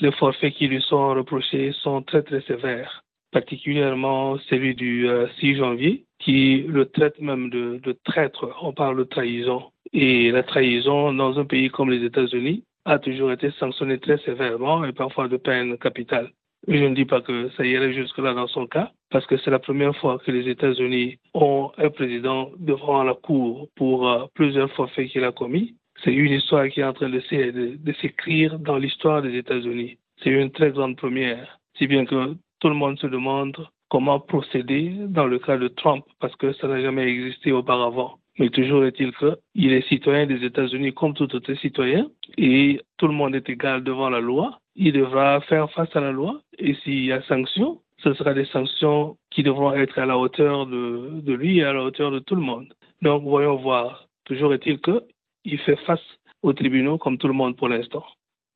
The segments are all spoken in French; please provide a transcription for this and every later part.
les forfaits qui lui sont reprochés sont très très sévères, particulièrement celui du 6 euh, janvier, qui le traite même de, de traître. On parle de trahison. Et la trahison dans un pays comme les États-Unis a toujours été sanctionnée très sévèrement et parfois de peine capitale. Je ne dis pas que ça irait jusque-là dans son cas, parce que c'est la première fois que les États-Unis ont un président devant la cour pour euh, plusieurs forfaits qu'il a commis. C'est une histoire qui est en train de, de s'écrire dans l'histoire des États-Unis. C'est une très grande première, si bien que tout le monde se demande comment procéder dans le cas de Trump, parce que ça n'a jamais existé auparavant. Mais toujours est-il qu'il est citoyen des États-Unis comme tout autre citoyen et tout le monde est égal devant la loi. Il devra faire face à la loi et s'il y a sanction, ce sera des sanctions qui devront être à la hauteur de, lui et à la hauteur de tout le monde. Donc voyons voir. Toujours est-il qu'il fait face aux tribunaux comme tout le monde pour l'instant.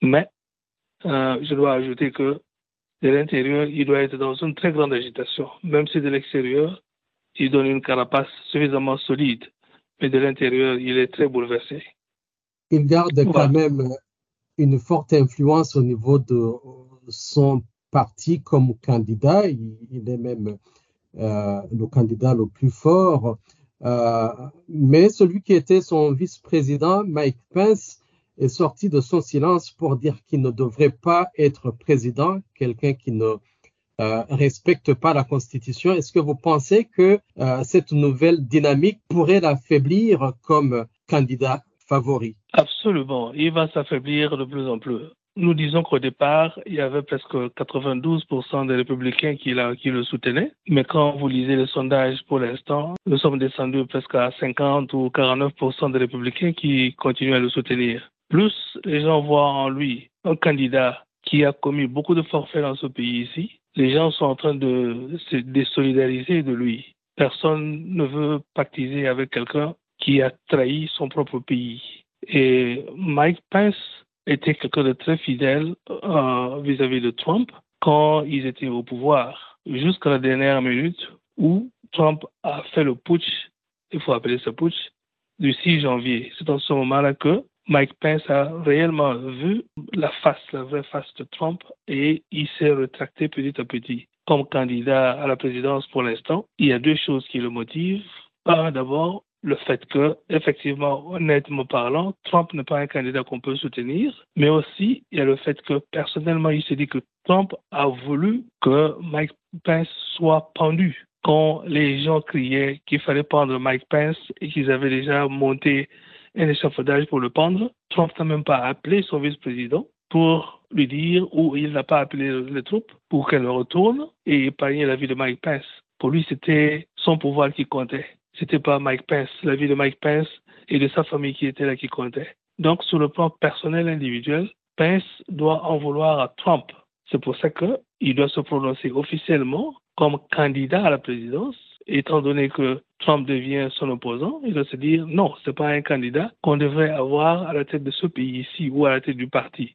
Mais euh, je dois ajouter que de l'intérieur, il doit être dans une très grande agitation. Même si de l'extérieur, il donne une carapace suffisamment solide mais de l'intérieur, il est très bouleversé. Il garde quand même une forte influence au niveau de son parti comme candidat. Il, est même euh, le candidat le plus fort. Euh, mais celui qui était son vice-président, Mike Pence, est sorti de son silence pour dire qu'il ne devrait pas être président, quelqu'un qui ne euh, respecte pas la Constitution. Est-ce que vous pensez que euh, cette nouvelle dynamique pourrait l'affaiblir comme candidat favori? Absolument. Il va s'affaiblir de plus en plus. Nous disons qu'au départ, il y avait presque 92% des républicains qui, qui, le soutenaient. Mais quand vous lisez les sondages pour l'instant, nous sommes descendus presque à 50 ou 49% des républicains qui continuent à le soutenir. Plus les gens voient en lui un candidat qui a commis beaucoup de forfaits dans ce pays ici, les gens sont en train de se désolidariser de lui. Personne ne veut pactiser avec quelqu'un qui a trahi son propre pays. Et Mike Pence était quelqu'un de très fidèle euh, vis-à-vis de Trump quand ils étaient au pouvoir, jusqu'à la dernière minute où Trump a fait le putsch, il faut appeler ce putsch, du 6 janvier. C'est dans ce moment-là que Mike Pence a réellement vu la face, la vraie face de Trump et il s'est retracté petit à petit. Comme candidat à la présidence pour l'instant, il y a deux choses qui le motivent. D'abord, le fait que, effectivement, honnêtement parlant, Trump n'est pas un candidat qu'on peut soutenir, mais aussi il y a le fait que personnellement, il s'est dit que Trump a voulu que Mike Pence soit pendu. Quand les gens criaient qu'il fallait pendre Mike Pence et qu'ils avaient déjà monté un échafaudage pour le pendre. Trump n'a même pas appelé son vice-président pour lui dire ou il n'a pas appelé les troupes pour qu'elle retourne et épargner la vie de Mike Pence. Pour lui, c'était son pouvoir qui comptait. C'était pas Mike Pence, la vie de Mike Pence et de sa famille qui était là qui comptait. Donc, sur le plan personnel individuel, Pence doit en vouloir à Trump. C'est pour ça qu'il doit se prononcer officiellement comme candidat à la présidence étant donné que Trump devient son opposant, il doit se dire non, ce n'est pas un candidat qu'on devrait avoir à la tête de ce pays ici ou à la tête du parti.